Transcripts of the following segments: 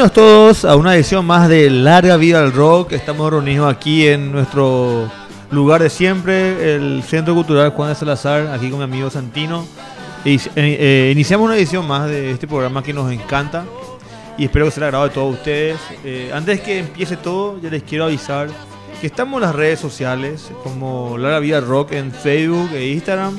Bienvenidos todos a una edición más de Larga Vida al Rock. Estamos reunidos aquí en nuestro lugar de siempre, el Centro Cultural Juan de Salazar, aquí con mi amigo Santino. Y, eh, eh, iniciamos una edición más de este programa que nos encanta y espero que sea agrado de todos ustedes. Eh, antes que empiece todo, ya les quiero avisar que estamos en las redes sociales como Larga Vida Rock en Facebook e Instagram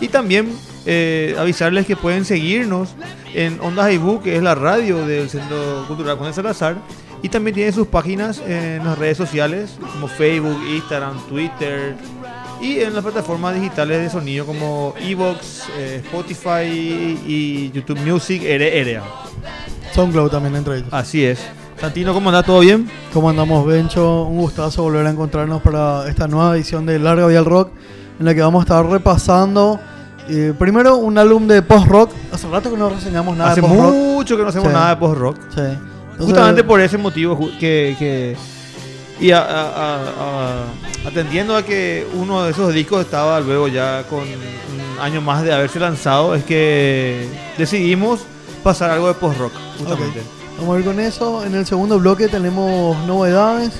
y también eh, avisarles que pueden seguirnos en Ondas iBook, que es la radio del Centro Cultural Juan de Salazar. Y también tienen sus páginas en las redes sociales como Facebook, Instagram, Twitter y en las plataformas digitales de sonido como Evox, eh, Spotify y YouTube Music, RRA. SoundCloud también entre ellos. Así es. Santino, ¿cómo anda? ¿Todo bien? ¿Cómo andamos, Bencho? Un gustazo volver a encontrarnos para esta nueva edición de Larga Vía al Rock, en la que vamos a estar repasando eh, primero un álbum de post-rock. Hace rato que no reseñamos nada Hace de post-rock. mucho que no hacemos Sí. nada de post-rock. Sí. Entonces, Justamente por ese motivo que... que- y a- a- a- atendiendo a que uno de esos discos estaba luego ya con un año más de haberse lanzado, es que decidimos pasar algo de post-rock, justamente. Vamos a ir con eso. En el segundo bloque tenemos novedades.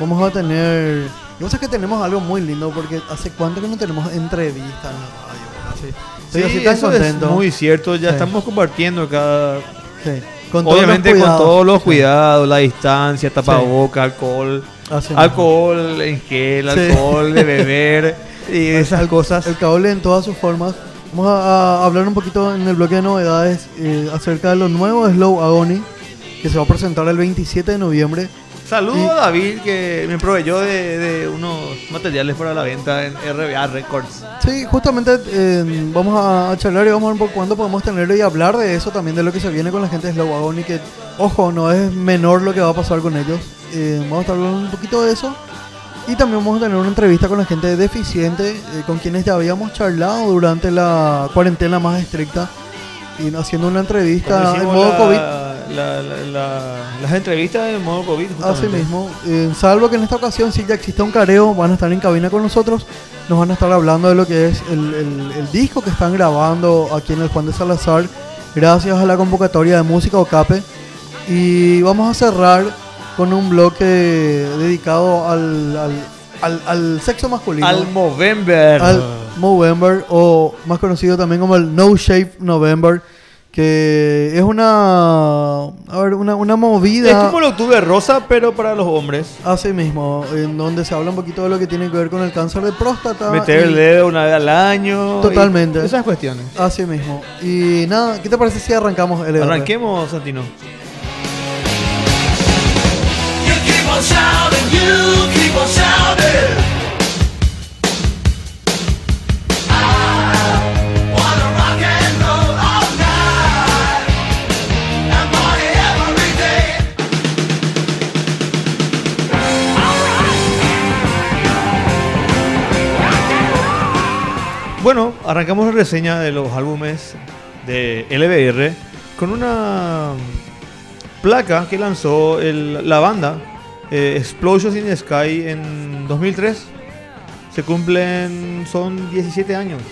Vamos a tener. No sé que tenemos algo muy lindo porque hace cuánto que no tenemos entrevistas en la radio. Sí, así tan eso contento. es muy cierto. Ya Sí. estamos compartiendo cada... Sí. Con todos Obviamente con cuidados. todos los Sí. cuidados, la distancia, tapaboca, alcohol, Así mismo. alcohol en gel, Sí. alcohol de beber y esas cosas. El cable en todas sus formas. Vamos a, a hablar un poquito en el bloque de novedades eh, acerca de lo nuevo de Slow Agony, que se va a presentar el 27 de noviembre. Saludo Y- a David que me proveyó de, de unos materiales para la venta en RBA Records. Sí, justamente eh, vamos a, charlar y vamos a ver poco cuándo podemos tenerlo y hablar de eso también, de lo que se viene con la gente de Slow Agony, que, ojo, no es menor lo que va a pasar con ellos. Eh, vamos a estar hablando un poquito de eso. Y también vamos a tener una entrevista con la gente de Deficiente, eh, con quienes ya habíamos charlado durante la cuarentena más estricta. Y haciendo una entrevista en modo la- COVID. la- la- la- las entrevistas en modo COVID. Así justamente. mismo, eh, salvo que en esta ocasión sí ya existe un careo, van a estar en cabina con nosotros, nos van a estar hablando de lo que es el, el- el disco que están grabando aquí en el Juan de Salazar, gracias a la convocatoria de música Ocape. Y vamos a cerrar con un bloque dedicado al, al, al- al sexo masculino. Al Movember. al Movember, o más conocido también como el No Shape November, que es una, a ver, una, una movida. Es como el octubre rosa, pero para los hombres. Así mismo, en donde se habla un poquito de lo que tiene que ver con el cáncer de próstata. Meter el dedo una vez al año. Totalmente. Esas cuestiones. Así mismo. Y nada, ¿qué te parece si arrancamos el Arranquemos, Santino. Bueno, arrancamos la reseña de los álbumes de LBR con una placa que lanzó la banda eh, Explosions in the Sky en 2003. Se cumplen, son 17 años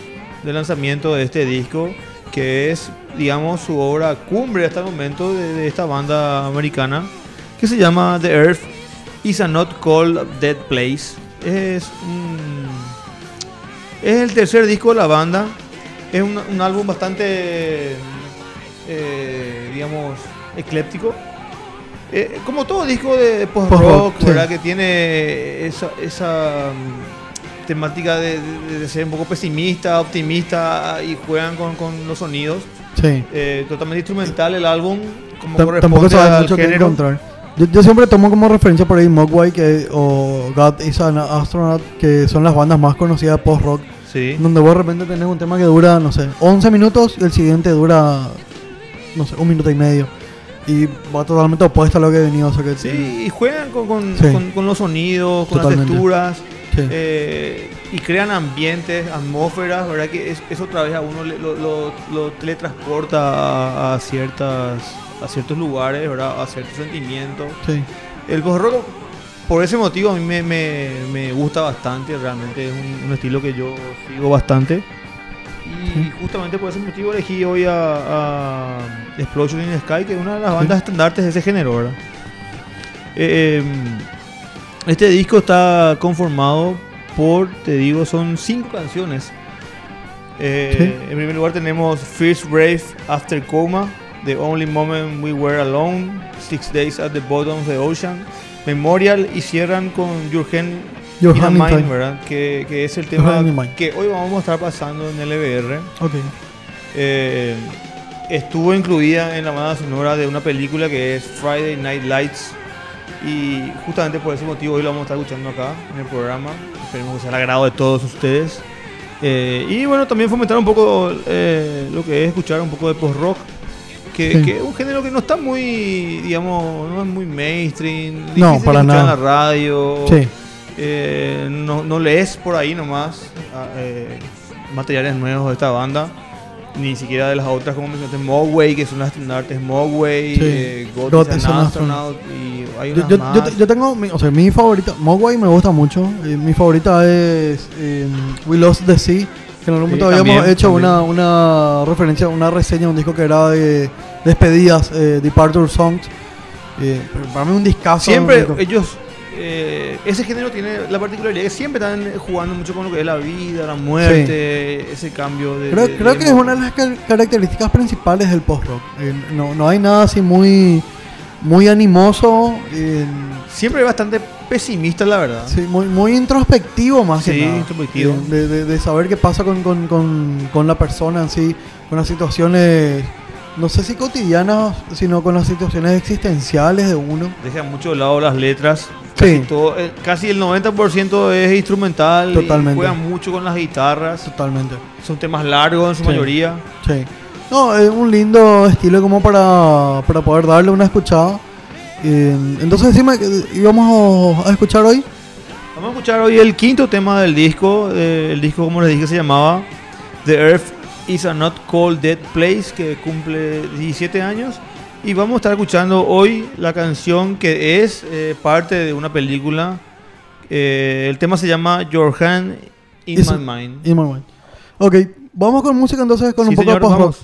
de lanzamiento de este disco, que es, digamos, su obra cumbre hasta el momento de, esta banda americana, que se llama The Earth is a Not Called Dead Place. Es es el tercer disco de la banda. Es un, un álbum bastante, eh, digamos, ecléptico. Eh, como todo disco de post-rock. ¿verdad? Que tiene esa, esa, mm, temática de, de- de ser un poco pesimista, optimista y juegan con, con los sonidos. Sí. Eh, totalmente instrumental el álbum, como corresponde tampoco sabes al mucho que género. encontrar. Yo, yo siempre tomo como referencia por ahí Mogwai que, o God is an Astronaut, que son las bandas más conocidas de post-rock. Sí. Donde vos de repente tenés un tema que dura, no sé, 11 minutos y el siguiente dura, no sé, un minuto y medio. Y va totalmente opuesto a lo que venido. O sea que Sí, y juegan con, con, Sí. con- con los sonidos, con Totalmente. las texturas. Sí. eh, y crean ambientes, atmósferas, ¿verdad? Que es, eso otra vez a uno le- lo, lo- lo teletransporta a, a ciertas a ciertos lugares, ¿verdad? A ciertos sentimientos. Sí. El post rock por ese motivo a mí me, me- me gusta bastante, realmente es un, un estilo que yo sigo bastante. Y justamente por ese motivo elegí hoy a, a Explosion in the Sky, que es una de las bandas estandartes de ese género, ¿verdad? Eh, este disco está conformado por, te digo, son cinco canciones. Eh, En primer lugar tenemos First Brave After Coma, The Only Moment We Were Alone, Six Days at the Bottom of the Ocean, Memorial y cierran con Your Hand Your Time. ¿verdad? Que, que es el tema que hoy vamos a estar pasando en el EBR. Ok. Eh, estuvo incluida en la banda sonora de una película que es Friday Night Lights. Y justamente por ese motivo hoy lo vamos a estar escuchando acá en el programa. Esperemos que sea al agrado de todos ustedes. Eh, y bueno, también fomentar un poco eh, lo que es escuchar un poco de post-rock. Que, Sí. que es un género que no está muy, digamos, no es muy mainstream. No, para nada. en la radio. Sí. Eh, no, no lees por ahí nomás ah, eh, materiales nuevos de esta banda, ni siquiera de las otras, como mencionaste, Mogwai, que son las estandartes Mogwai, Sí. eh, God, God is an is an Astronaut, y hay Yo, unas yo, más. yo, te- yo tengo, mi, o sea, mi favorita, Mogwai me gusta mucho. eh, mi favorita es eh, We Lost the Sea. Que en algún Sí, momento habíamos también, hecho también. una, una referencia, una reseña, un disco que era de despedidas, eh, Departure Songs. Eh, para mí un discazo. siempre un ellos, eh, ese género tiene la particularidad que siempre están jugando mucho con lo que es la vida, la muerte, ese cambio de... Creo, de- creo de- que es una de las car- características principales del post-rock. Eh, no, no hay nada así muy, muy animoso, eh, Siempre es bastante pesimista, la verdad. sí, muy, muy introspectivo más Sí, que nada. introspectivo. Eh, de, de- de saber qué pasa con, con- con- con la persona en sí, con las situaciones, no sé si cotidianas, sino con las situaciones existenciales de uno. Deja mucho de lado las letras. Casi, Sí. todo, eh, casi el 90% es instrumental. Totalmente. Y juegan mucho con las guitarras. Totalmente. Son temas largos en su Sí. mayoría. Sí. No, es un lindo estilo como para, para poder darle una escuchada. Eh, entonces que íbamos a escuchar hoy. Vamos a escuchar hoy el quinto tema del disco. eh, el disco, como les dije, se llamaba The Earth is a Not Cold Dead Place, que cumple 17 años. Y vamos a estar escuchando hoy la canción que es eh, parte de una película. Eh, el tema se llama Your Hand in Is- My Mind. In my mind. Ok, vamos con música entonces con Sí, un poco de post-rock.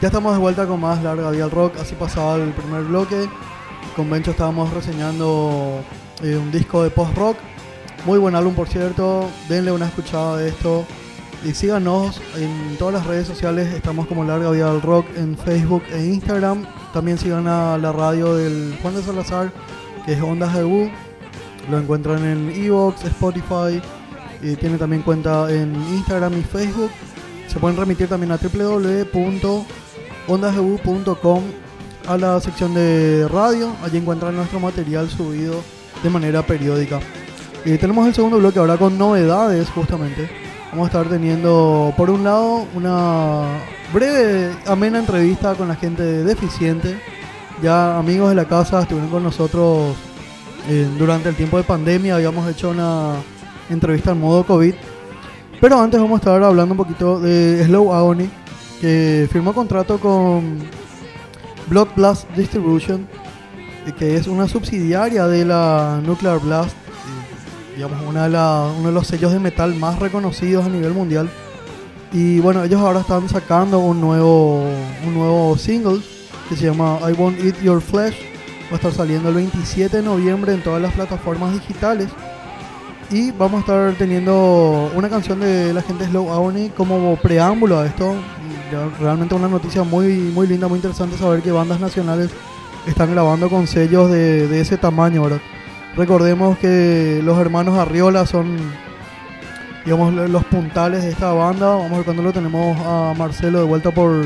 Ya estamos de vuelta con más Larga Vía al Rock, así pasaba el primer bloque. Con Bencho estábamos reseñando eh, un disco de post-rock. Muy buen álbum, por cierto. Denle una escuchada de esto. Y síganos en todas las redes sociales. Estamos como Larga Vía al Rock en Facebook e Instagram. También sigan a la radio del Juan de Salazar, que es Ondas de U. Lo encuentran en Evox, Spotify. Y tiene también cuenta en Instagram y Facebook. Se pueden remitir también a www.ondasdebu.com a la sección de radio. Allí encuentran nuestro material subido de manera periódica. Y tenemos el segundo bloque ahora con novedades justamente. Vamos a estar teniendo por un lado una breve, amena entrevista con la gente de Deficiente. Ya amigos de la casa estuvieron con nosotros eh, durante el tiempo de pandemia. Habíamos hecho una entrevista en modo COVID. Pero antes vamos a estar hablando un poquito de Slow Agony, que firmó contrato con Blood Blast Distribution, eh, que es una subsidiaria de la Nuclear Blast, digamos una de la- uno de los sellos de metal más reconocidos a nivel mundial. Y bueno, ellos ahora están sacando un nuevo, un nuevo single que se llama I Won't Eat Your Flesh. Va a estar saliendo el 27 de noviembre en todas las plataformas digitales. Y vamos a estar teniendo una canción de la gente Slow Agony como preámbulo a esto. Realmente una noticia muy, muy linda, muy interesante saber que bandas nacionales están grabando con sellos de, ese tamaño, ¿verdad? Recordemos que los hermanos Arriola son, digamos, lo- los puntales de esta banda. Vamos a ver cuando lo tenemos a Marcelo de vuelta por,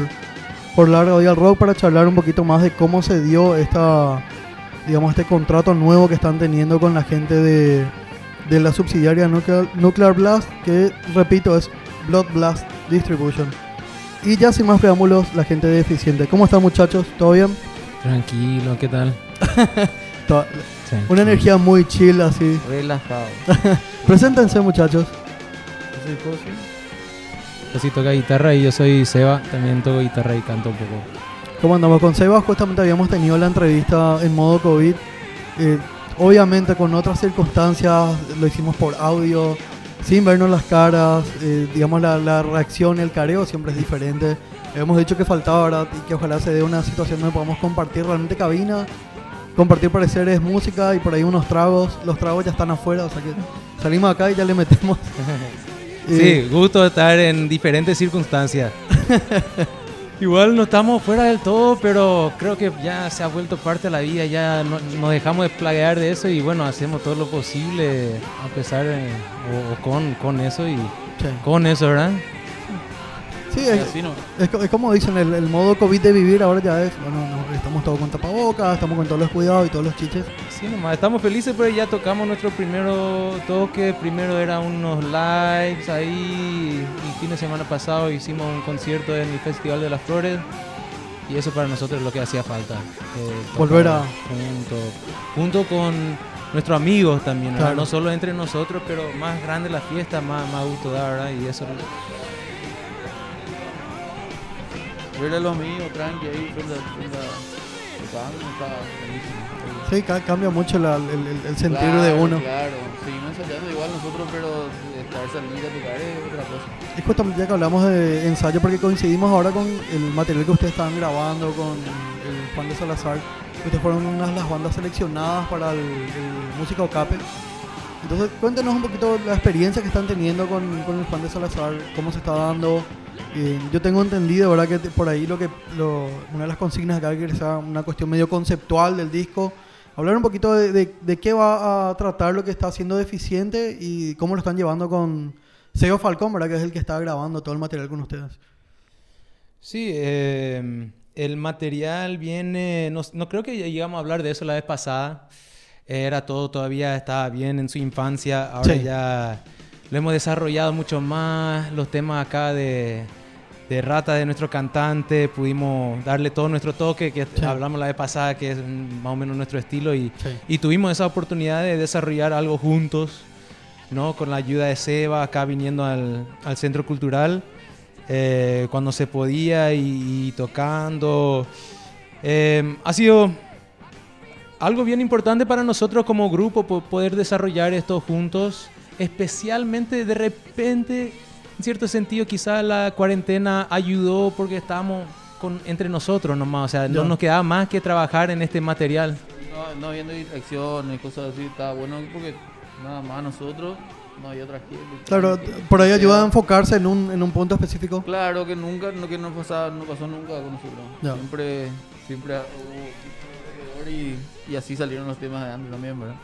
por Larga Vía al Rock para charlar un poquito más de cómo se dio esta, digamos, este contrato nuevo que están teniendo con la gente de, de la subsidiaria Nuclear, Nuclear Blast, que repito es Blood Blast Distribution. Y ya sin más preámbulos, la gente de Deficiente. ¿Cómo están muchachos? ¿Todo bien? Tranquilo, ¿qué tal? To- Tranquilo. Una energía muy chill así. Relajado. Preséntense muchachos. Yo sí toca guitarra y yo soy Seba, también toco guitarra y canto un poco. ¿Cómo andamos? Con Sebas justamente habíamos tenido la entrevista en modo COVID. Eh, obviamente con otras circunstancias, lo hicimos por audio, sin vernos las caras. eh, digamos, la, la reacción, el careo siempre es diferente. Hemos dicho que faltaba, ¿verdad? Y que ojalá se dé una situación donde podamos compartir realmente cabina, compartir pareceres, música y por ahí unos tragos. Los tragos ya están afuera, o sea que salimos acá y ya le metemos. Eh, Sí, gusto estar en diferentes circunstancias. Igual no estamos fuera del todo, pero creo que ya se ha vuelto parte de la vida, ya no, nos dejamos de plaguear de eso y bueno, hacemos todo lo posible a pesar de- o, o con, con eso y sí. con eso, ¿verdad? Sí, es, como dicen, el, el modo COVID de vivir ahora ya es, bueno, no, estamos todos con tapabocas, estamos con todos los cuidados y todos los chiches. Sí, nomás, estamos felices, pero ya tocamos nuestro primero toque. Primero era unos lives ahí. El fin de semana pasado hicimos un concierto en el Festival de las Flores. Y eso para nosotros es lo que hacía falta. eh, Volver a- Junto, junto con nuestros amigos también. No solo entre nosotros, pero más grande la fiesta, más, más gusto da, ¿verdad? Y eso Verle lo mío, tranqui ahí, está buenísimo. Sí, ca- cambia mucho la- el, el- Claro, de uno. Claro, seguimos ensayando igual nosotros, pero estar salir a tocar es otra cosa. Y justamente ya que hablamos de ensayo, porque coincidimos ahora con el material que ustedes estaban grabando con el Juan de Salazar. Ustedes fueron una de las bandas seleccionadas para el, el Música Ocape. Entonces, cuéntenos un poquito la experiencia que están teniendo con, con el Juan de Salazar, cómo se está dando. Eh, yo tengo entendido, ¿verdad? Que por ahí lo que lo- una de las consignas acá que sea una cuestión medio conceptual del disco. Hablar un poquito de, de- de qué va a tratar lo que está haciendo deficiente y cómo lo están llevando con Seo Falcón, ¿verdad? Que es el que está grabando todo el material con ustedes. Sí, eh, el material viene, no, no creo que ya llegamos a hablar de eso la vez pasada. Era todo todavía estaba bien en su infancia, ahora Sí. ya lo hemos desarrollado mucho más, los temas acá de, de Rata de nuestro cantante, pudimos darle todo nuestro toque que Sí. hablamos la vez pasada, que es más o menos nuestro estilo y, Sí. y tuvimos esa oportunidad de desarrollar algo juntos, ¿no? Con la ayuda de Seba, acá viniendo al, al centro cultural, eh, cuando se podía y, y tocando. Eh, ha sido algo bien importante para nosotros como grupo po- poder desarrollar esto juntos, especialmente de repente, en cierto sentido, quizá la cuarentena ayudó porque estábamos con, entre nosotros nomás, o sea, no nos quedaba más que trabajar en este material. No, no habiendo distracciones, cosas así, estaba bueno porque nada más nosotros, no hay otra gente. Claro, que- por ahí ayuda a enfocarse en un, en un punto específico. Claro, que nunca, no, que no, pasaba, no pasó nunca con nosotros. Ya. Siempre, siempre hubo y, y así salieron los temas de antes también, ¿verdad?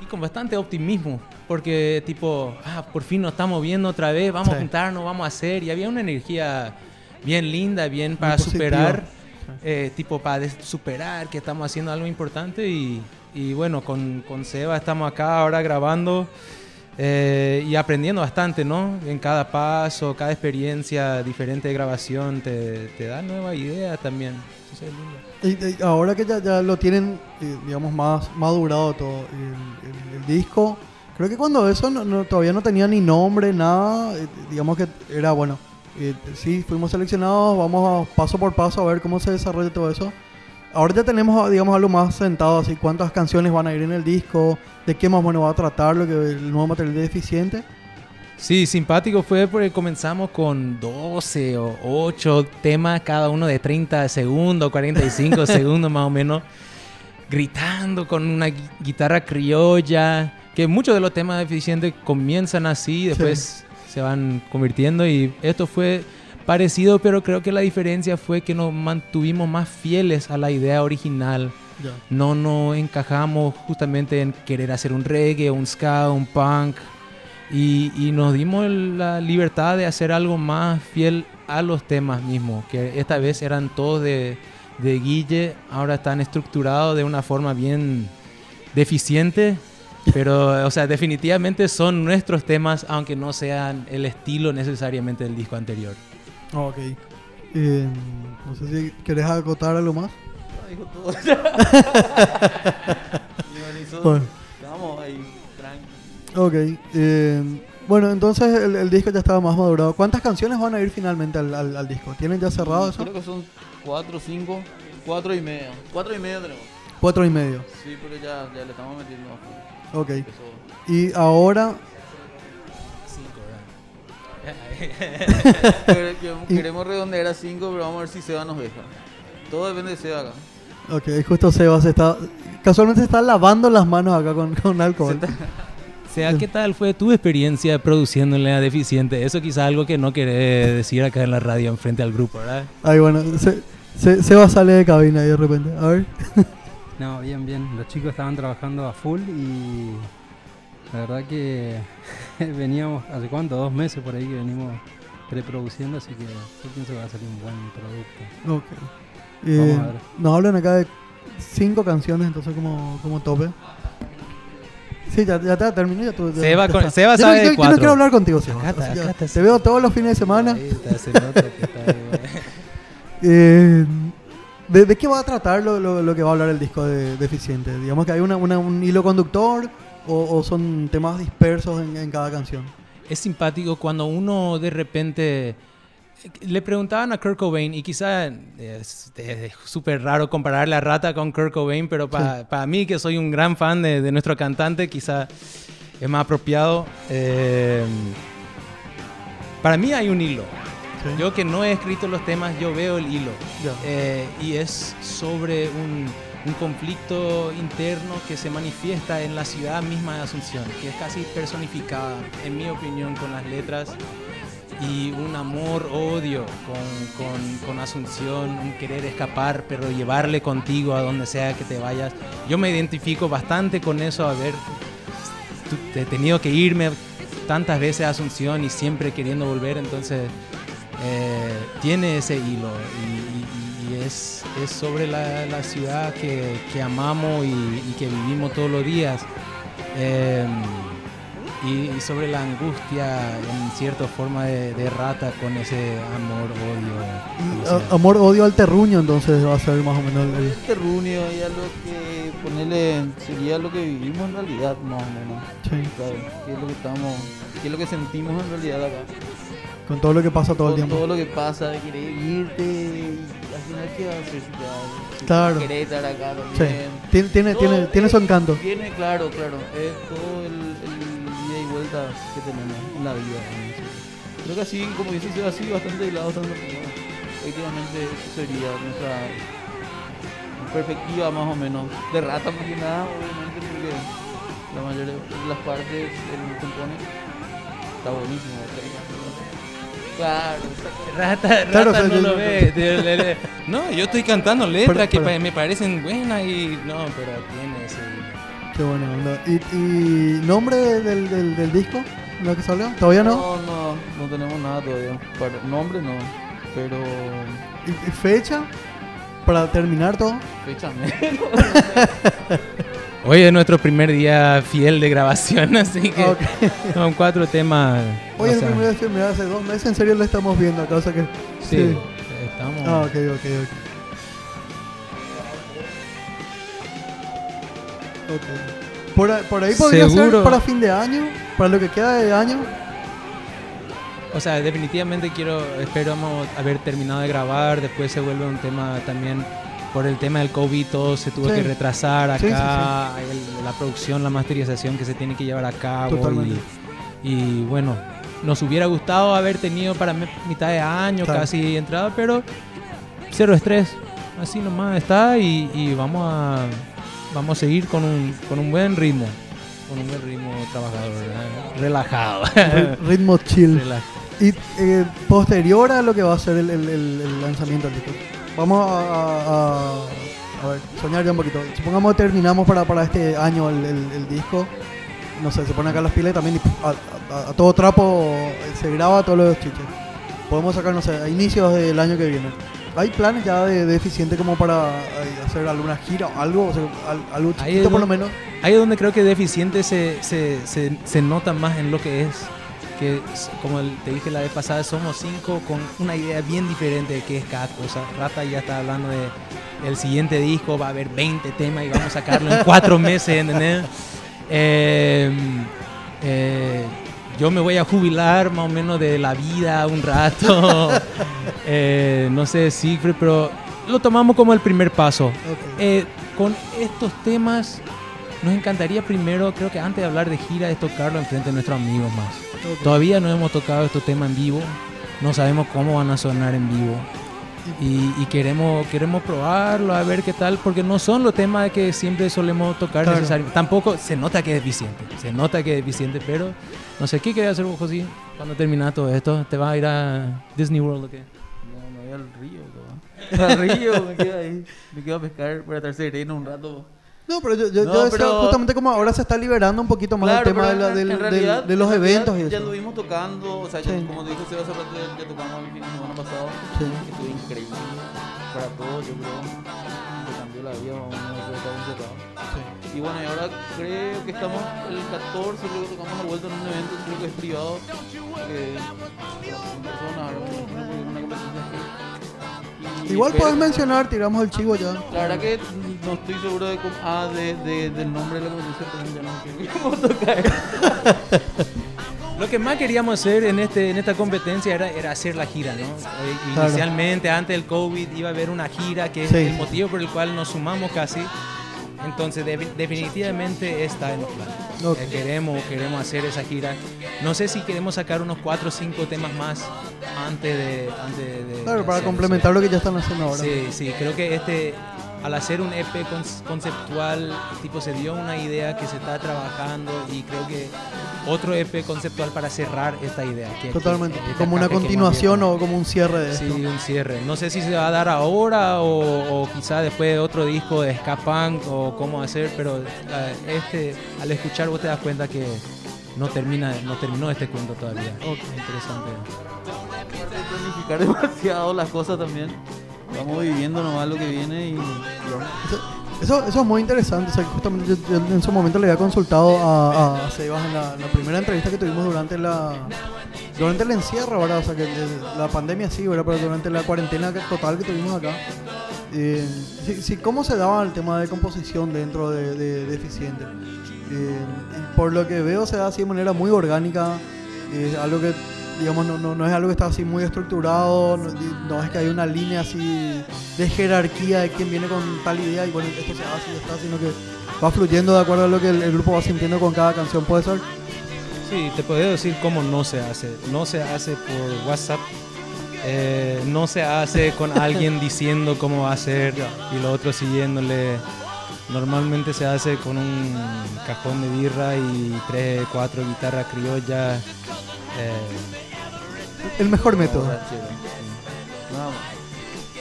Y con bastante optimismo, porque tipo, ah, por fin nos estamos viendo otra vez, vamos Sí. a juntarnos, vamos a hacer. Y había una energía bien linda, bien para superar, eh, tipo para superar que estamos haciendo algo importante. Y, y bueno, con, con Seba estamos acá ahora grabando eh, y aprendiendo bastante, ¿no? En cada paso, cada experiencia diferente de grabación te, te da nuevas ideas también. Eso es lindo. Ahora que ya, lo tienen, eh, digamos, más madurado todo el disco, creo que cuando eso no- no- todavía no tenía ni nombre, nada, eh, digamos que era bueno. eh, sí, fuimos seleccionados, vamos a, paso por paso a ver cómo se desarrolla todo eso. Ahora ya tenemos, digamos, algo más sentado, así, cuántas canciones van a ir en el disco, de qué más bueno va a tratar lo que el nuevo material de deficiente. Sí, simpático fue porque comenzamos con 12 o 8 temas, cada uno de 30 segundos, 45 segundos más o menos, gritando con una gui- guitarra criolla, que muchos de los temas deficientes comienzan así, después se van convirtiendo y esto fue parecido, pero creo que la diferencia fue que nos mantuvimos más fieles a la idea original Ya. no nos encajamos justamente en querer hacer un reggae, un ska, un punk. Y, y nos dimos el- la libertad de hacer algo más fiel a los temas mismos, que esta vez eran todos de, de Guille, ahora están estructurados de una forma bien deficiente, pero, o sea, definitivamente son nuestros temas, aunque no sean el estilo necesariamente del disco anterior. Ok. Eh, no sé si querés acotar algo más. Ah, dijo todo. Bueno. Ok. eh, bueno, entonces el, el disco ya estaba más madurado. ¿Cuántas canciones van a ir finalmente al, al- al disco? ¿Tienen ya cerrado eso? Creo que son cuatro, cinco, cuatro y medio. Cuatro y medio tenemos. Cuatro y medio. Sí, pero ya, ya le estamos metiendo. Ok. Y ahora, Quere- que- Queremos redondear a cinco, pero vamos a ver si Seba nos deja. Todo depende de Seba acá. ok, justo Sebas está, casualmente se está lavando las manos acá con, con alcohol. O sea, ¿qué tal fue tu experiencia produciéndole a Deficiente? Eso quizás algo que no querés decir acá en la radio enfrente al grupo, ¿verdad? Ay, bueno, se, se- Sebas sale de cabina ahí de repente. A ver. No, bien, bien. Los chicos estaban trabajando a full y la verdad que veníamos, ¿hace cuánto? Dos meses por ahí que venimos preproduciendo, así que yo pienso que va a salir un buen producto. Ok. Eh, Vamos a ver. nos hablan acá de cinco canciones, entonces como, como tope. Sí, ya, ya te terminé. Ya tú, Seba ya con-. Seba Yo no- sabe yo, de yo no quiero hablar contigo, Seba. Acá está, Así que acá está, te veo todos los fines de semana. Ahí está, se nota que está ahí, güey. Eh, ¿de, de qué va a tratar lo, lo- lo que va a hablar el disco de Deficiente? Digamos que hay una, una- un hilo conductor o, o son temas dispersos en, en cada canción. es simpático cuando uno de repente le preguntaban a Kurt Cobain y quizá es súper raro comparar la rata con Kurt Cobain, pero para mí que soy un gran fan de, de nuestro cantante, quizá es más apropiado. Eh, para mí hay un hilo. Sí. Yo que no he escrito los temas, yo veo el hilo. Eh, y es sobre un, un conflicto interno que se manifiesta en la ciudad misma de Asunción, que es casi personificada, en mi opinión, con las letras. Y un amor-odio con, con- Asunción, un querer escapar, pero llevarle contigo a donde sea que te vayas. Yo me identifico bastante con eso, he tenido que irme tantas veces a Asunción y siempre queriendo volver, entonces eh, tiene ese hilo y, es, es sobre la, ciudad que, que amamos y, que vivimos todos los días. Eh, y, y sobre la angustia en cierta forma de, de rata con ese amor, Y, odio. a- amor, odio al terruño, entonces va a ser más o menos el. el- Terrunio y a lo que ponerle sería lo que vivimos en realidad, más o menos. sí, ¿sabes? ¿Qué es lo que estamos, qué es lo que sentimos en realidad acá? con todo lo que pasa todo el Con tiempo. todo lo que pasa, de querer irte y al final qué va a hacer si vas? Claro. Querés estar acá Sí. también. Tiene, tiene, No, tiene, tiene su encanto. Tiene, claro, claro. Es todo el, el que tenemos en la vida. ¿no? Creo que así, como dice Seba, así, bastante hilado, bastante efectivamente eso sería nuestra perspectiva más o menos. De rata más que nada, obviamente, porque la mayoría de las partes él compone. Está buenísimo. Claro, Rata, Claro, Rata no yo- lo yo- ve. De- de- de- No, yo estoy cantando letras Pero- que pero- me parecen buenas y. No, pero tiene ese. Qué buena onda. ¿Y, y nombre del, del, del disco? ¿Lo que salió? ¿Todavía no? No, no, no tenemos nada todavía. Para- nombre no, pero ¿Y, y fecha? Para terminar todo. fecha menos. Hoy es nuestro primer día fiel de grabación, así que Ok. son cuatro temas. Hoy es el primer día, mira, hace dos meses en serio lo estamos viendo acá, o sea que... Sí, estamos. Ah, ok, ok, ok. Por, ahí- por ahí podría Seguro. ser para fin de año, para lo que queda de año. O sea, definitivamente quiero, esperamos haber terminado de grabar, después se vuelve un tema también por el tema del COVID, todo se tuvo Sí. que retrasar Sí, sí, acá, el- la producción, la masterización que se tiene que llevar a cabo y, y bueno, nos hubiera gustado haber tenido para mitad de año Claro. casi entrada, pero cero estrés, así nomás está y, y vamos a vamos a seguir con un, con un buen ritmo, con un buen ritmo trabajador, ¿verdad? relajado. Ri- Ritmo chill. Y eh, posterior a lo que va a ser el, el- el- el lanzamiento del disco. Vamos a, a- ver, soñar ya un poquito. Supongamos que terminamos para, para este año el, el- disco. No sé, se ponen acá las pilas y también a, a- todo trapo se graba todos los chiches. Podemos sacar, no sé, a inicios del año que viene. ¿Hay planes ya de, de eficiente como para eh, hacer alguna gira o algo? O sea, al- algo Ahí chiquito por lo donde- menos. Ahí es donde creo que deficiente se, se, se, se nota más en lo que es. Que s- como el- te dije la vez pasada, somos cinco con una idea bien diferente de qué es cada cosa. Rata ya está hablando de el siguiente disco, va a haber 20 temas y vamos a sacarlo en cuatro meses, ¿entendés? Eh, eh, yo me voy a jubilar más o menos de la vida un rato. Eh, no sé, Siegfried, pero lo tomamos como el primer paso. Eh, con estos temas, nos encantaría primero, creo que antes de hablar de gira, es tocarlo enfrente de nuestros amigos más. Todavía no hemos tocado estos temas en vivo, no sabemos cómo van a sonar en vivo. Y, y queremos, queremos probarlo, a ver qué tal, porque no son los temas que siempre solemos tocar Claro. necesariamente. Tampoco se nota que es eficiente, se nota que es eficiente, pero no sé, ¿qué querías hacer vos, José? Cuando termina todo esto, ¿te vas a ir a Disney World o qué? No, me voy al río, cabrón. Al río, me quedo ahí. Me quedo a pescar para estar sereno un rato. No, pero yo, yo, No, yo decía pero- justamente como ahora se está liberando un poquito más el tema de, la- del- en del- realidad- de los en realidad eventos y Ya eso. estuvimos tocando, o sea, ya- Sí. como te Seba hace rato, ya, ya tocamos el fin de semana pasado. Sí. que Estuvo increíble para todos, yo creo. Se cambió la vida, vamos a ver, estar encerrado. Y bueno, y ahora creo que estamos el 14, luego tocamos la vuelta en un evento, creo que es privado. Que, en persona, ahora creo que es una competencia aquí. Y Igual puedes mencionar, tiramos el chivo ya. La verdad que no estoy seguro de cómo, ah, de, de- del nombre de la competencia, pero ya no sé cómo tocar. Lo que más queríamos hacer en, este, en esta competencia era, era hacer la gira, ¿no? Eh, Claro. Inicialmente, antes del COVID, iba a haber una gira, que es Sí. el motivo por el cual nos sumamos casi. Entonces, de- definitivamente está en los planes. Ok. Eh, queremos, queremos hacer esa gira. No sé si queremos sacar unos 4 o 5 temas más antes de... Antes de Claro, para hacer complementar lo que ya están haciendo ahora. Sí, sí, creo que este, al hacer un EP con- conceptual, tipo se dio una idea que se está trabajando y creo que otro EP conceptual para cerrar esta idea. que- Totalmente. Como una continuación o como un cierre de esto. Sí, un cierre. No sé si se va a dar ahora o, o quizá después de otro disco de ska punk o cómo hacer, pero eh, este, al escuchar vos te das cuenta que no termina, no terminó este cuento todavía. Ok. Interesante. planificar demasiado las cosas también. Vamos viviendo nomás lo que viene y. Eso, eso es muy interesante. O sea, justamente yo, yo en su momento le había consultado a, a Sebas en la, la primera entrevista que tuvimos durante la durante el encierro, ¿verdad? O sea, que la pandemia sí, ¿verdad? Pero durante la cuarentena total que tuvimos acá. Eh, sí, ¿Cómo se daba el tema de composición dentro de, de, de Eficiente? Eh, por lo que veo se da así de manera muy orgánica. eh, algo que, digamos, no, no, no es algo que está así muy estructurado. No, es que hay una línea así de jerarquía de quién viene con tal idea y bueno, esto se hace y está, sino que va fluyendo de acuerdo a lo que el, el grupo va sintiendo con cada canción. Puede ser. Sí, te puedo decir cómo no se hace. No se hace por WhatsApp. Eh, no se hace con alguien diciendo cómo va a ser y lo otro siguiéndole. Normalmente se hace con un cajón de birra y tres, cuatro guitarras criollas. eh, El mejor método.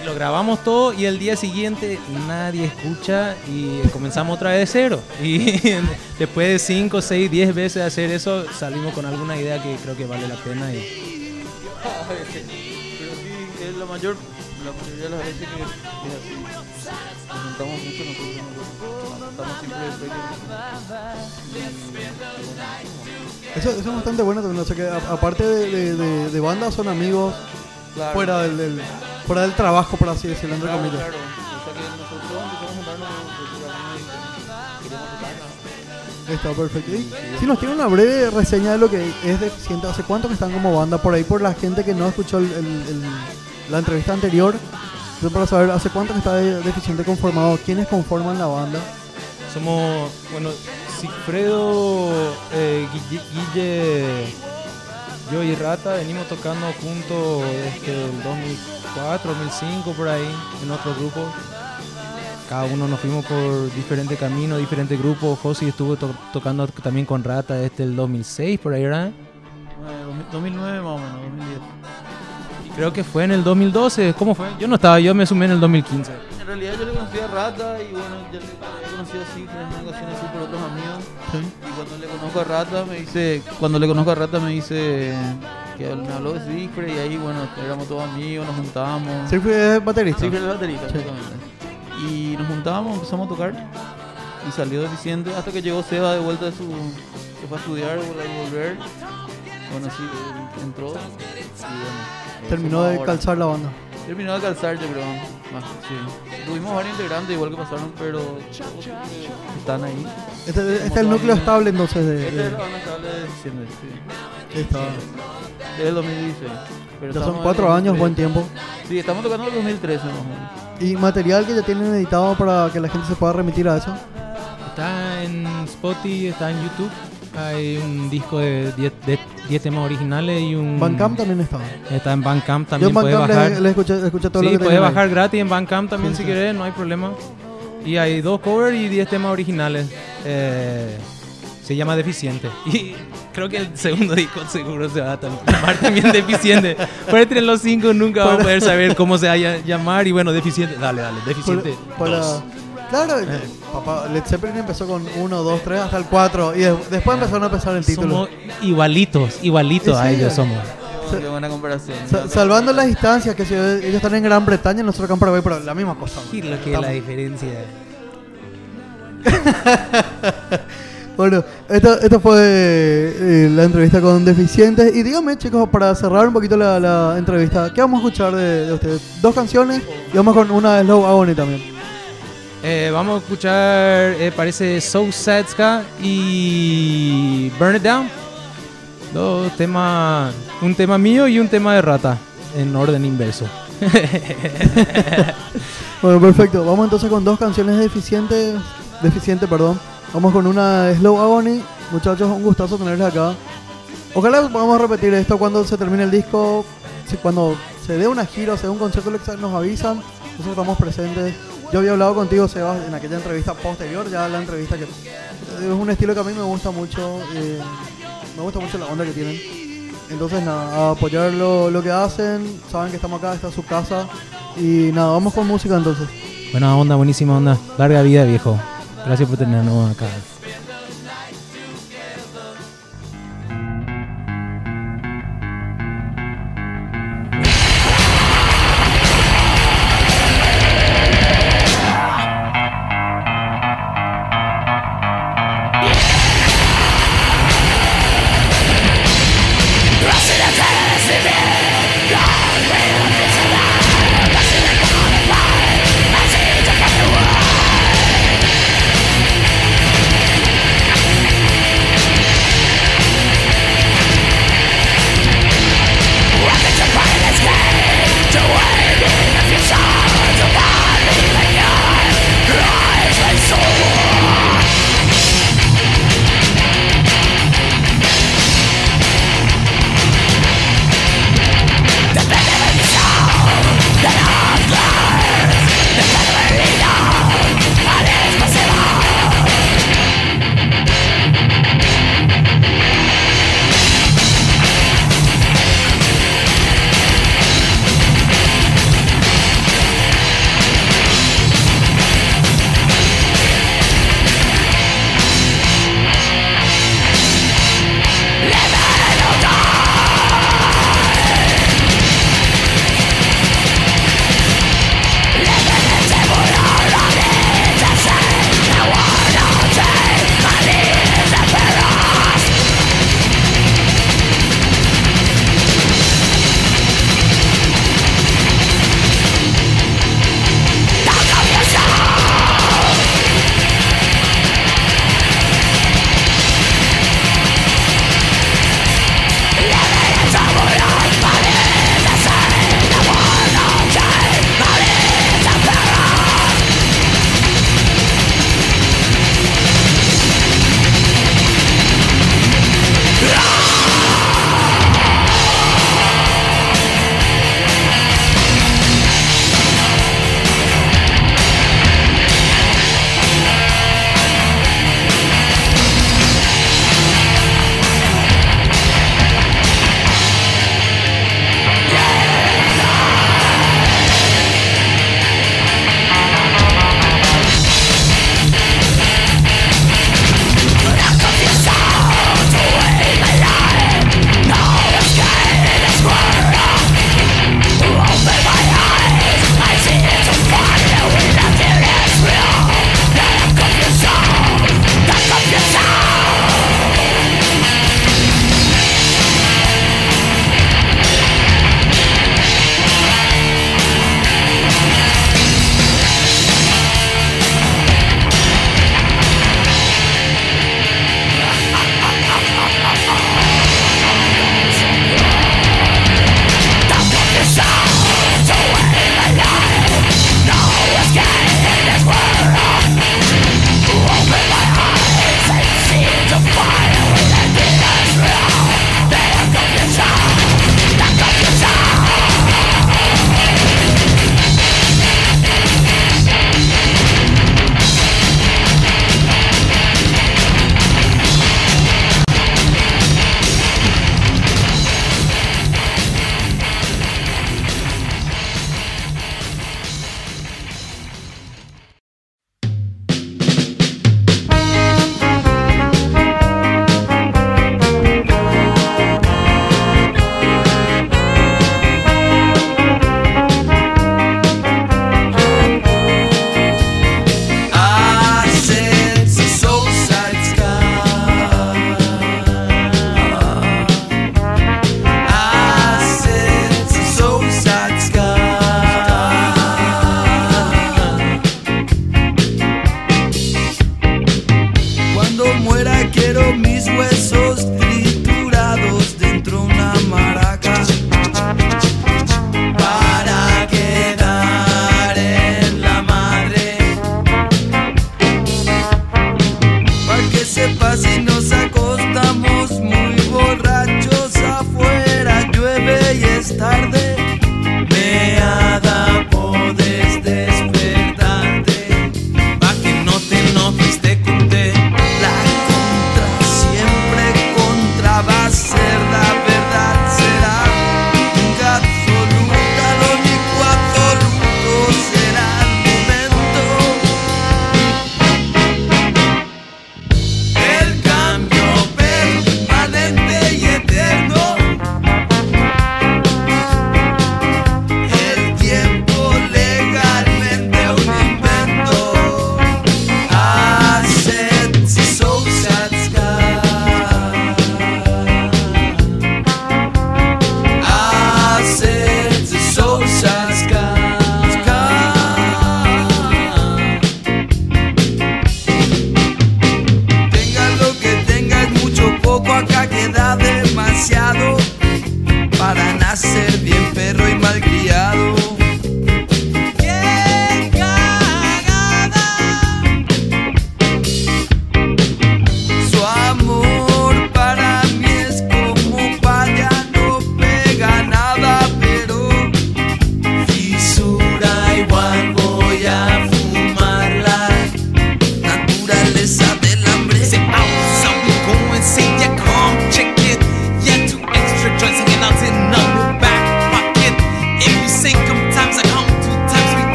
Y lo grabamos todo y el día siguiente nadie escucha y comenzamos otra vez de cero. Y después de 5, 6, 10 veces hacer eso, salimos con alguna idea que creo que vale la pena. Y, Pero sí, es la mayor, la mayoría de las veces que es así. Nos juntamos mucho nosotros, nosotros. Estamos siempre de Eso, eso es bastante bueno también. O sea que a- aparte de, de, de- de banda son amigos Claro. fuera del, del- fuera del trabajo, por así decirlo, entre Claro, comillas. claro. O sea que nosotros empezamos a juntarnos porque realmente queríamos tocar, ¿no? Está perfecto. Y si nos tiene una breve reseña de lo que es Deficiente, ¿hace cuánto que están como banda? Por ahí, por la gente que no escuchó el- el- el- la entrevista anterior, yo para saber, ¿hace cuánto que está de- Deficiente conformado? ¿Quiénes conforman la banda? somos, bueno, Sigfredo, eh, Guille, Guille, yo y Rata venimos tocando juntos desde el 2004, 2005, por ahí, en otros grupos. Cada uno nos fuimos por diferentes caminos, diferentes grupos. Josi estuvo to- tocando también con Rata desde el 2006, por ahí, ¿verdad? Eh, 2009 más o menos, 2010. Y creo que fue en el 2012. ¿Cómo fue? Yo no estaba, yo me sumé en el 2015. En realidad yo le conocí a Rata y bueno, ya le había conocido así, en ocasión así por otros amigos. Y cuando le conozco a Rata me dice, cuando le conozco a Rata me dice que me habló de Siegfried y ahí bueno, éramos todos amigos, nos juntábamos. Siempre es baterista. Siegfried es baterista, justamente. Y nos juntábamos, empezamos a tocar y salió deficiente hasta que llegó Seba de vuelta de su, se fue a estudiar, volver a volver. Bueno, sí, entró y bueno. Terminó de calzar la banda. Terminó de calzar, yo creo. Más, sí. Tuvimos varios integrantes igual que pasaron, pero están ahí. Este, este es el núcleo estable entonces de... Este de- es la banda estable diciembre, sí. está. Desde el 2016. Pero Ya son cuatro el años, buen 2013. tiempo. Sí, estamos tocando en el 2013 más o menos. Y material que ya tienen editado para que la gente se pueda remitir a eso. Está en Spotify, está en YouTube. Hay un disco de 10 de 10 temas originales y un. Bandcamp también está. Está en Bandcamp Yo también. en puede bajar. le, le escuché, escuché todo lo sí, que puede tenían ahí. bajar gratis en Bandcamp también Sí, si sí. querés, no hay problema. Y hay dos covers y 10 temas originales. Eh, se llama Deficiente. Y creo que el segundo disco seguro se va a llamar también Deficiente. Por entre los cinco nunca vamos a poder saber cómo se va a ll- llamar. Y bueno, Deficiente. Dale, dale, Deficiente. Para- para- dos. Claro, papá, Led Zeppelin empezó con 1, 2, 3 hasta el 4 y de- después empezaron a pensar el título. Somos igualitos, igualitos Sí, a sí. ellos somos. Qué buena comparación. Sa- salvando las distancias, que si ellos están en Gran Bretaña, nosotros acá en Paraguay, pero la misma cosa. Lo que es la diferencia. Bueno, esto, esto fue eh, la entrevista con Deficientes. Y dígame, chicos, para cerrar un poquito la, la entrevista, ¿qué vamos a escuchar de, de ustedes? Dos canciones y vamos con una de Slow Agony también. Eh, vamos a escuchar, eh, parece So Sad Ska y Burn It Down. Dos temas, un tema mío y un tema de rata, en orden inverso. Bueno, perfecto. Vamos entonces con dos canciones deficientes. Deficiente, perdón. Vamos con una Slow Agony. Muchachos, un gustazo tenerles acá. Ojalá podamos repetir esto cuando se termine el disco. Cuando se dé una gira, se dé un concierto, nos avisan. Nosotros estamos presentes. Yo había hablado contigo, Sebas, en aquella entrevista posterior, ya la entrevista que es un estilo que a mí me gusta mucho. eh, me gusta mucho la onda que tienen. Entonces, nada, apoyar lo, lo que hacen. Saben que estamos acá, esta es su casa. Y nada, vamos con música entonces. Buena onda, buenísima onda. Larga vida, viejo. Gracias por tenernos acá.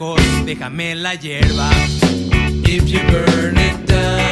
Alcohol, déjame la hierba. If you burn it down,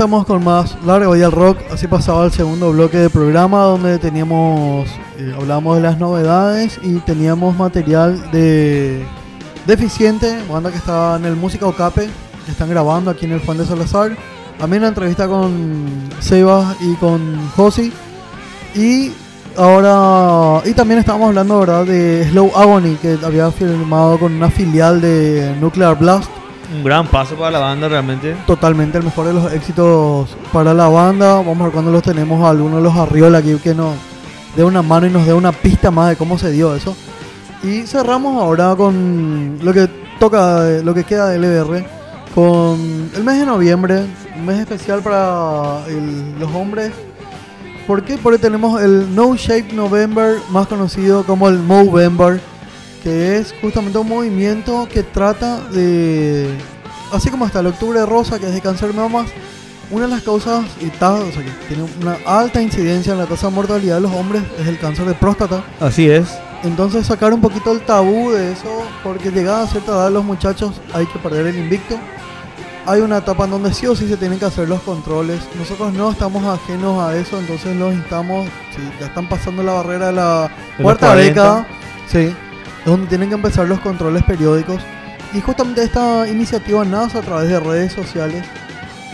estamos con más Largo y el Rock. Así pasaba el segundo bloque del programa donde teníamos, eh, hablábamos de las novedades y teníamos material de Deficiente, banda que está en el Música Ocape, que están grabando aquí en el Juan de Salazar. También una entrevista con Sebas y con Josi. Y ahora, y también estábamos hablando, ¿verdad?, de Slow Agony, que había firmado con una filial de Nuclear Blast. Un gran paso para la banda realmente. Totalmente el mejor de los éxitos para la banda. Vamos a ver cuando los tenemos a algunos de los Arriola aquí que nos dé una mano y nos dé una pista más de cómo se dio eso. Y cerramos ahora con lo que toca, de- lo que queda del LBR, con el mes de noviembre, un mes especial para los hombres. ¿Por qué? Porque tenemos el No Shape November, más conocido como el Movember, que es justamente un movimiento que trata de, así como está el Octubre Rosa, que es de cáncer de mamas, una de las causas, y ta- o sea, que tiene una alta incidencia en la tasa de mortalidad de los hombres, es el cáncer de próstata. Así es. Entonces sacar un poquito el tabú de eso, porque llegada a cierta edad los muchachos hay que perder el invicto. Hay una etapa en donde sí o sí se tienen que hacer los controles. Nosotros no estamos ajenos a eso, entonces los instamos, si ya están pasando la barrera de la cuarta 40. década, sí, es donde tienen que empezar los controles periódicos. Y justamente esta iniciativa nace a través de redes sociales,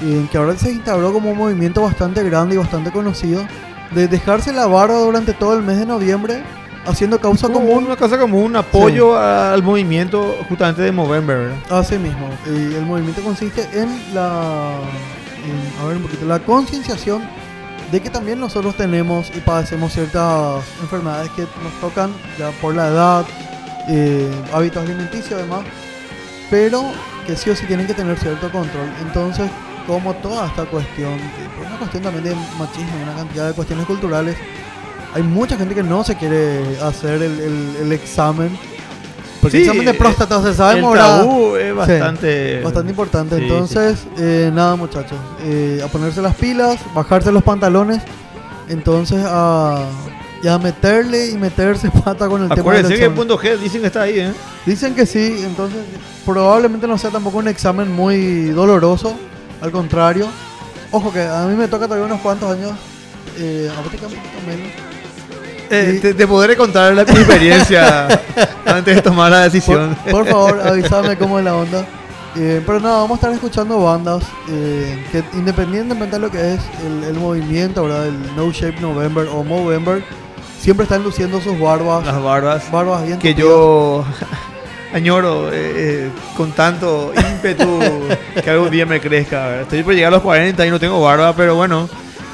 en que ahora se instauró como un movimiento bastante grande y bastante conocido, de dejarse la barba durante todo el mes de noviembre, haciendo causa Como común una cosa como un apoyo al movimiento justamente de Movember. Así mismo. Y el movimiento consiste en la. en, a ver un poquito. La concienciación de que también nosotros tenemos y padecemos ciertas enfermedades que nos tocan ya por la edad, eh, hábitos alimenticios además, pero que sí o sí tienen que tener cierto control. Entonces, como toda esta cuestión, por una cuestión también de machismo una cantidad de cuestiones culturales, hay mucha gente que no se quiere hacer el, el- el examen. Porque Sí, el examen de próstata se sabe el tabú es Sí, bastante... bastante importante. Sí, Entonces, eh, nada, muchachos. eh, a ponerse las pilas, bajarse los pantalones. Entonces, a, y a meterle y meterse pata con el tema del Acuérdense que el punto G dicen que está ahí, ¿eh? Dicen que sí, entonces probablemente no sea tampoco un examen muy doloroso. Al contrario. Ojo que a mí me toca todavía unos cuantos años. Eh, a poquito menos. Eh, Sí. te, te podré contar la, experiencia antes de tomar la Por, decisión. por favor, avísame cómo es la onda. Eh, pero nada, vamos a estar escuchando bandas eh, que independientemente de lo que es el, el movimiento, ¿verdad? El No Shape November o Movember, siempre están luciendo sus barbas. Las barbas. barbas bien que tupidas. yo añoro eh, eh, con tanto ímpetu que algún día me crezca. ¿verdad? Estoy por llegar a los 40 y no tengo barba, pero bueno,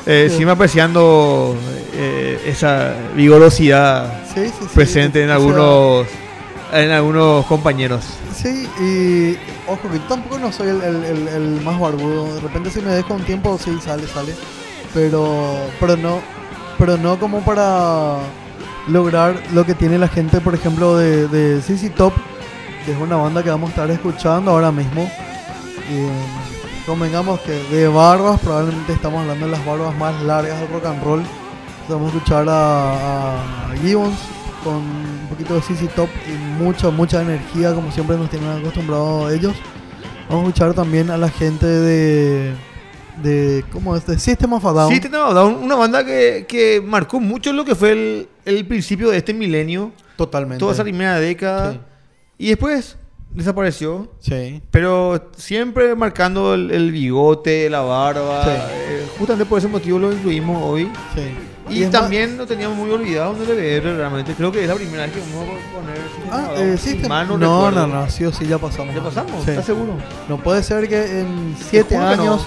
eh, Sí. sigo apreciando eh, esa vigorosidad Sí, sí, presente en algunos en algunos compañeros. Sí, y ojo, que tampoco no soy el, el- el- el más barbudo. De repente si me dejo un tiempo, sí, sale, sale. Pero, pero no, pero no como para lograr lo que tiene la gente, por ejemplo, de, de CC Top, que es una banda que vamos a estar escuchando ahora mismo. Y, convengamos que de barbas, probablemente estamos hablando de las barbas más largas del rock and roll. Vamos a escuchar a, a Gibbons con un poquito de CC Top y mucha, mucha energía, como siempre nos tienen acostumbrados ellos. Vamos a escuchar también a la gente de. De ¿Cómo es? De System of a Down. Sí, tenemos a Down, una banda que, que marcó mucho lo que fue el, el principio de este milenio, Totalmente. toda esa primera década, Sí. y después desapareció. Sí. Pero siempre marcando el, el bigote, la barba. Sí. eh, justamente por ese motivo lo incluimos hoy. sí. Y, también lo teníamos muy olvidado en el realmente. Creo que es la primera vez que vamos a poner. System of Ah, eh, System- mal no, no, no, no, sí o sí ya pasamos. ¿Ya pasamos? Sí. ¿Estás seguro? No puede ser que en siete no.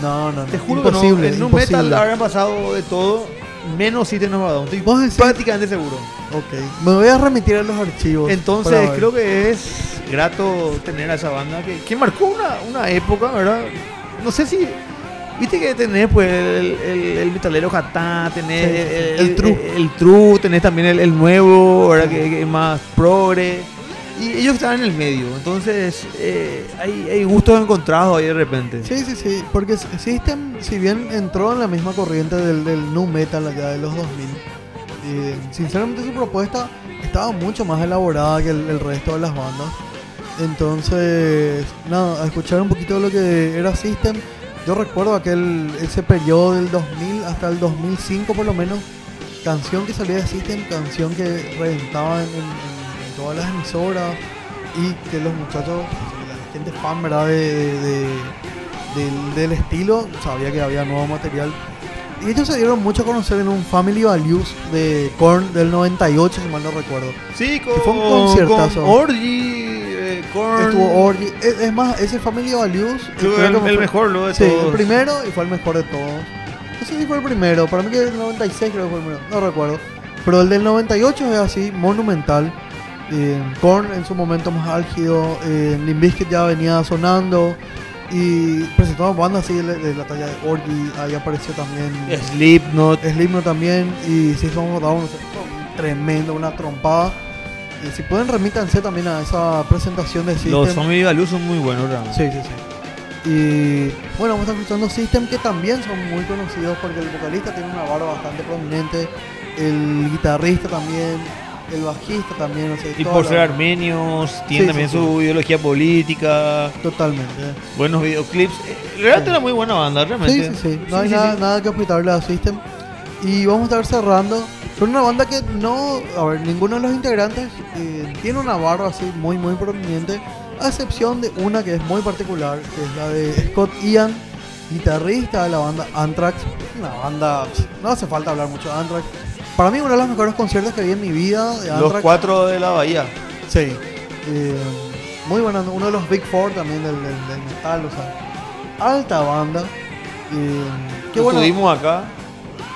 No, no, no. Te juro imposible. que no. En un imposible. metal habrán pasado de todo, menos System of a Down. Estoy ¿Vos decís? prácticamente seguro. Ok. Me voy a remitir a los archivos. Entonces creo que es grato tener a esa banda que, que marcó una, una época, ¿verdad? No sé si... Viste que tenés pues el, el, el metalero Hatá, tenés Sí, sí, sí. el, El true. el true, tenés también el, nuevo, ¿verdad? Que, que es más progre. Y ellos estaban en el medio, entonces eh, hay, hay gustos encontrados ahí de repente. Sí, sí, sí, porque System, si bien entró en la misma corriente del, del nu metal allá de los 2000, eh, sinceramente su propuesta estaba mucho más elaborada que el, el resto de las bandas. Entonces, nada, a escuchar un poquito de lo que era System, yo recuerdo aquel ese periodo del 2000 hasta el 2005 por lo menos, canción que salía de System, canción que reventaba en, en- todas las emisoras y que los muchachos, la gente fan, ¿verdad? De, de- de- del, del estilo, sabía que había nuevo material. Y ellos se dieron mucho a conocer en un Family Values de Korn del 98, si mal no recuerdo. Sí, con, fue un conciertazo. con Orgy, eh, Korn. Estuvo Orgy. Es, es más, ese Family Values Creo el, fue- el mejor, de Sí, todos. el primero y fue el mejor de todos. No sé si fue el primero, para mí que el 96 creo que fue el primero, no recuerdo. Pero el del 98 es así, monumental. Eh, Korn en su momento más álgido, eh, Limp Bizkit ya venía sonando y presentamos bandas así de, de la talla de Orgy, ahí apareció también Slipknot. Slipknot también y si Down, o sea, tremendo, una trompada. Y si pueden remítanse también a esa presentación de System. Los Zombie Value son muy buenos, realmente. Sí, sí, sí. Y bueno, vamos a estar escuchando System que también son muy conocidos porque el vocalista tiene una barba bastante prominente, el guitarrista también, el bajista también, o sea, Y por la- ser armenios, tienen Sí, también sí, su ideología política, Totalmente. buenos videoclips. Eh, Realmente Sí. era muy buena banda, Sí, realmente. sí, sí. No hay sí, nada, sí. nada que objetarle a System. Y vamos a estar cerrando con una banda que no, a ver, ninguno de los integrantes eh, tiene una barba así muy, muy prominente, a excepción de una que es muy particular, que es la de Scott Ian, guitarrista de la banda Anthrax. Una banda, no hace falta hablar mucho de Anthrax. Para mí uno de los mejores conciertos que vi en mi vida de Los cuatro de la bahía. Sí. Eh, muy buena, uno de los Big Four también del, del- del metal, o sea, alta banda. Eh, qué Lo bueno, tuvimos acá.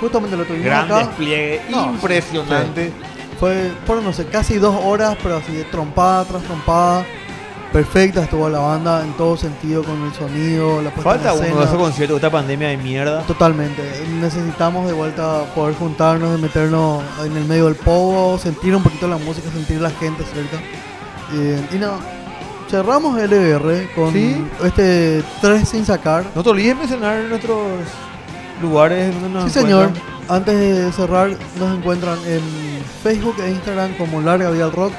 justamente lo tuvimos Gran acá. despliegue, No, impresionante. Fue, fueron, no sé, casi dos horas, pero así de trompada tras trompada. Perfecta estuvo la banda en todo sentido, con el sonido, la puesta Falta en uno de esos conciertos, esta pandemia de mierda. Totalmente. Necesitamos de vuelta poder juntarnos, de meternos en el medio del pogo, sentir un poquito la música, sentir la gente cerca. Eh, y nada, cerramos LBR con Sí. este 3 sin sacar. No te olvides mencionar nuestros lugares donde nos sí, señor. Antes de cerrar, nos encuentran en Facebook e Instagram como Larga Vida al Rock.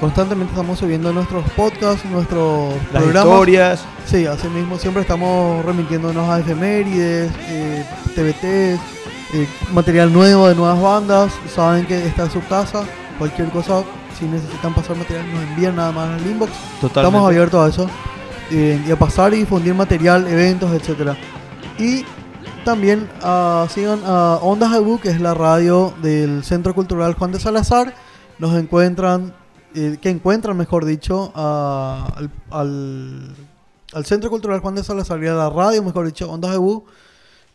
Constantemente estamos subiendo nuestros podcasts, nuestros Las programas. historias. Sí, así mismo siempre estamos remitiéndonos a efemérides, eh, TBTs, eh, material nuevo de nuevas bandas. Saben que está en su casa. Cualquier cosa, si necesitan pasar material, nos envían nada más al inbox. Totalmente. Estamos abiertos a eso. eh, y a pasar y difundir material, eventos, etcétera. Y también ah, sigan a Ondas Abu, que es la radio del Centro Cultural Juan de Salazar. Nos encuentran, eh, que encuentran, mejor dicho, al, al- Centro Cultural Juan de Salazar la radio, mejor dicho, Ondas Abu,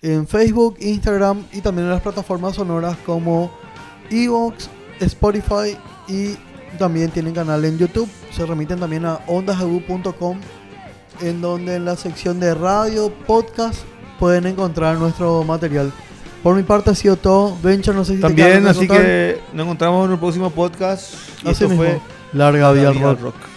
en Facebook, Instagram y también en las plataformas sonoras como Evox, Spotify y también tienen canal en YouTube. Se remiten también a ondasabu.com en donde en la sección de radio, podcast, pueden encontrar nuestro material. Por mi parte ha sido todo. Venture, no sé si te También, que así que nos encontramos en el próximo podcast. Y Así esto mismo. fue Larga vida al rock. Rock.